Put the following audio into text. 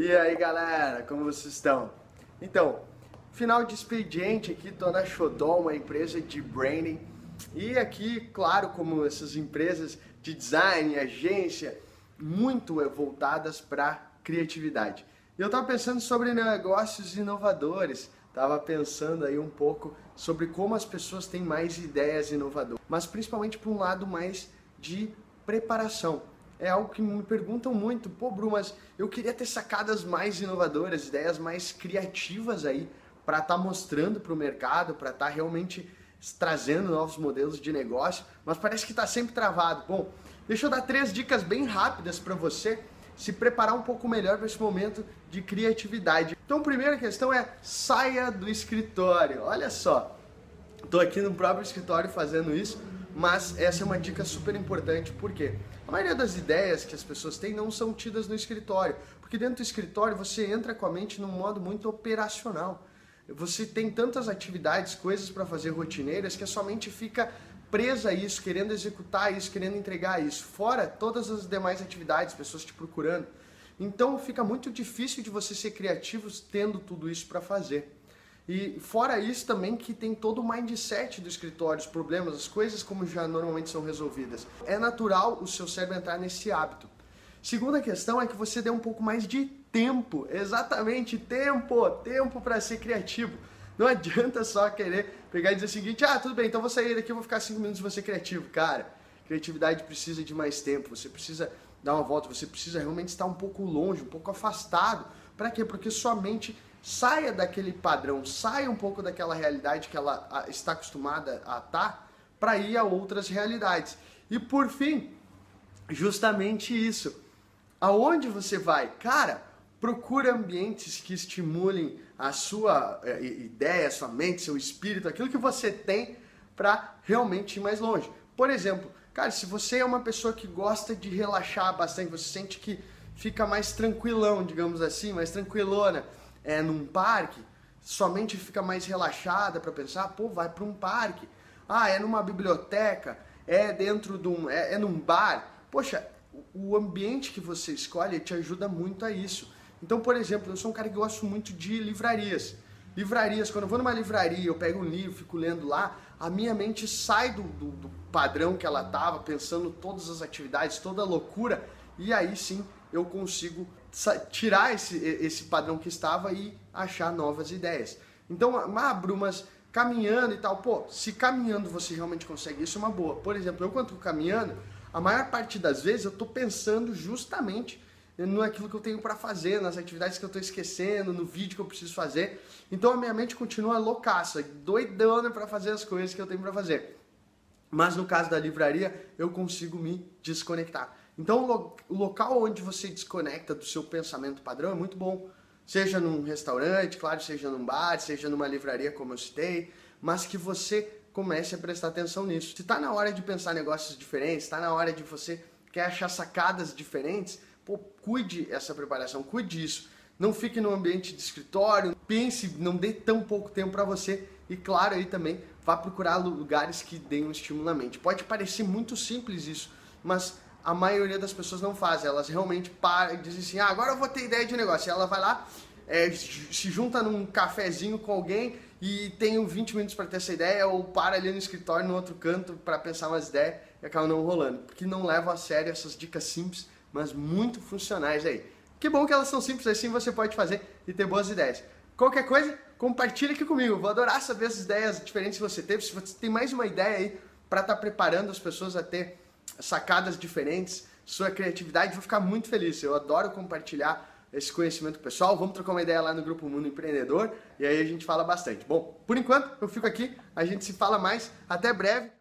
E aí galera, como vocês estão? Então, final de expediente aqui, tô na Shodon, uma empresa de branding. E aqui, claro, como essas empresas de design, agência, muito voltadas para criatividade. Eu tava pensando sobre negócios inovadores, tava pensando aí um pouco sobre como as pessoas têm mais ideias inovadoras, mas principalmente para um lado mais de preparação é algo que me perguntam muito. Pô, Bruno, mas eu queria ter sacadas mais inovadoras, ideias mais criativas aí para estar tá mostrando para o mercado, para estar tá realmente trazendo novos modelos de negócio, mas parece que está sempre travado. Bom, deixa eu dar três dicas bem rápidas para você se preparar um pouco melhor para esse momento de criatividade. Então, primeira questão é saia do escritório. Olha só, estou aqui no próprio escritório fazendo isso mas essa é uma dica super importante, porque a maioria das ideias que as pessoas têm não são tidas no escritório, porque dentro do escritório você entra com a mente num modo muito operacional. Você tem tantas atividades, coisas para fazer rotineiras que a sua mente fica presa a isso, querendo executar isso, querendo entregar isso. Fora todas as demais atividades, pessoas te procurando. Então fica muito difícil de você ser criativo tendo tudo isso para fazer. E fora isso também que tem todo o mindset do escritório, os problemas, as coisas como já normalmente são resolvidas. É natural o seu cérebro entrar nesse hábito. Segunda questão é que você dê um pouco mais de tempo, exatamente tempo, tempo para ser criativo. Não adianta só querer pegar e dizer o seguinte, ah, tudo bem, então vou sair daqui, vou ficar cinco minutos e vou ser criativo. Cara, criatividade precisa de mais tempo, você precisa dar uma volta, você precisa realmente estar um pouco longe, um pouco afastado. Para quê? Porque sua mente saia daquele padrão, saia um pouco daquela realidade que ela está acostumada a estar, tá, para ir a outras realidades. E por fim, justamente isso. Aonde você vai? Cara, procura ambientes que estimulem a sua é, ideia, sua mente, seu espírito, aquilo que você tem para realmente ir mais longe. Por exemplo, cara, se você é uma pessoa que gosta de relaxar bastante, você sente que fica mais tranquilão, digamos assim, mais tranquilona, é num parque, sua mente fica mais relaxada para pensar, pô, vai para um parque. Ah, é numa biblioteca, é dentro de um, é, é num bar. Poxa, o ambiente que você escolhe te ajuda muito a isso. Então, por exemplo, eu sou um cara que gosto muito de livrarias. Livrarias, quando eu vou numa livraria, eu pego um livro, fico lendo lá, a minha mente sai do, do, do padrão que ela estava, pensando todas as atividades, toda a loucura, e aí sim eu consigo tirar esse, esse padrão que estava e achar novas ideias. Então, ah, Brumas, caminhando e tal, pô, se caminhando você realmente consegue isso, é uma boa. Por exemplo, eu quando caminhando, a maior parte das vezes eu estou pensando justamente naquilo que eu tenho para fazer, nas atividades que eu estou esquecendo, no vídeo que eu preciso fazer. Então a minha mente continua loucaça, doidona para fazer as coisas que eu tenho para fazer. Mas no caso da livraria, eu consigo me desconectar. Então, o local onde você desconecta do seu pensamento padrão é muito bom. Seja num restaurante, claro, seja num bar, seja numa livraria, como eu citei, mas que você comece a prestar atenção nisso. Se está na hora de pensar negócios diferentes, está na hora de você quer achar sacadas diferentes, pô, cuide essa preparação, cuide disso. Não fique no ambiente de escritório, pense, não dê tão pouco tempo para você e claro aí também vá procurar lugares que deem um mente. Pode parecer muito simples isso, mas a maioria das pessoas não fazem. Elas realmente param e dizem assim: ah, agora eu vou ter ideia de negócio. E ela vai lá, é, se junta num cafezinho com alguém e tem 20 minutos para ter essa ideia, ou para ali no escritório, no outro canto, para pensar umas ideias e acaba não rolando. Porque não levam a sério essas dicas simples, mas muito funcionais aí. Que bom que elas são simples, assim você pode fazer e ter boas ideias. Qualquer coisa, compartilha aqui comigo. Vou adorar saber as ideias diferentes que você teve. Se você tem mais uma ideia aí para estar tá preparando as pessoas a ter sacadas diferentes, sua criatividade, vou ficar muito feliz. Eu adoro compartilhar esse conhecimento pessoal. Vamos trocar uma ideia lá no grupo Mundo Empreendedor e aí a gente fala bastante. Bom, por enquanto eu fico aqui, a gente se fala mais. Até breve.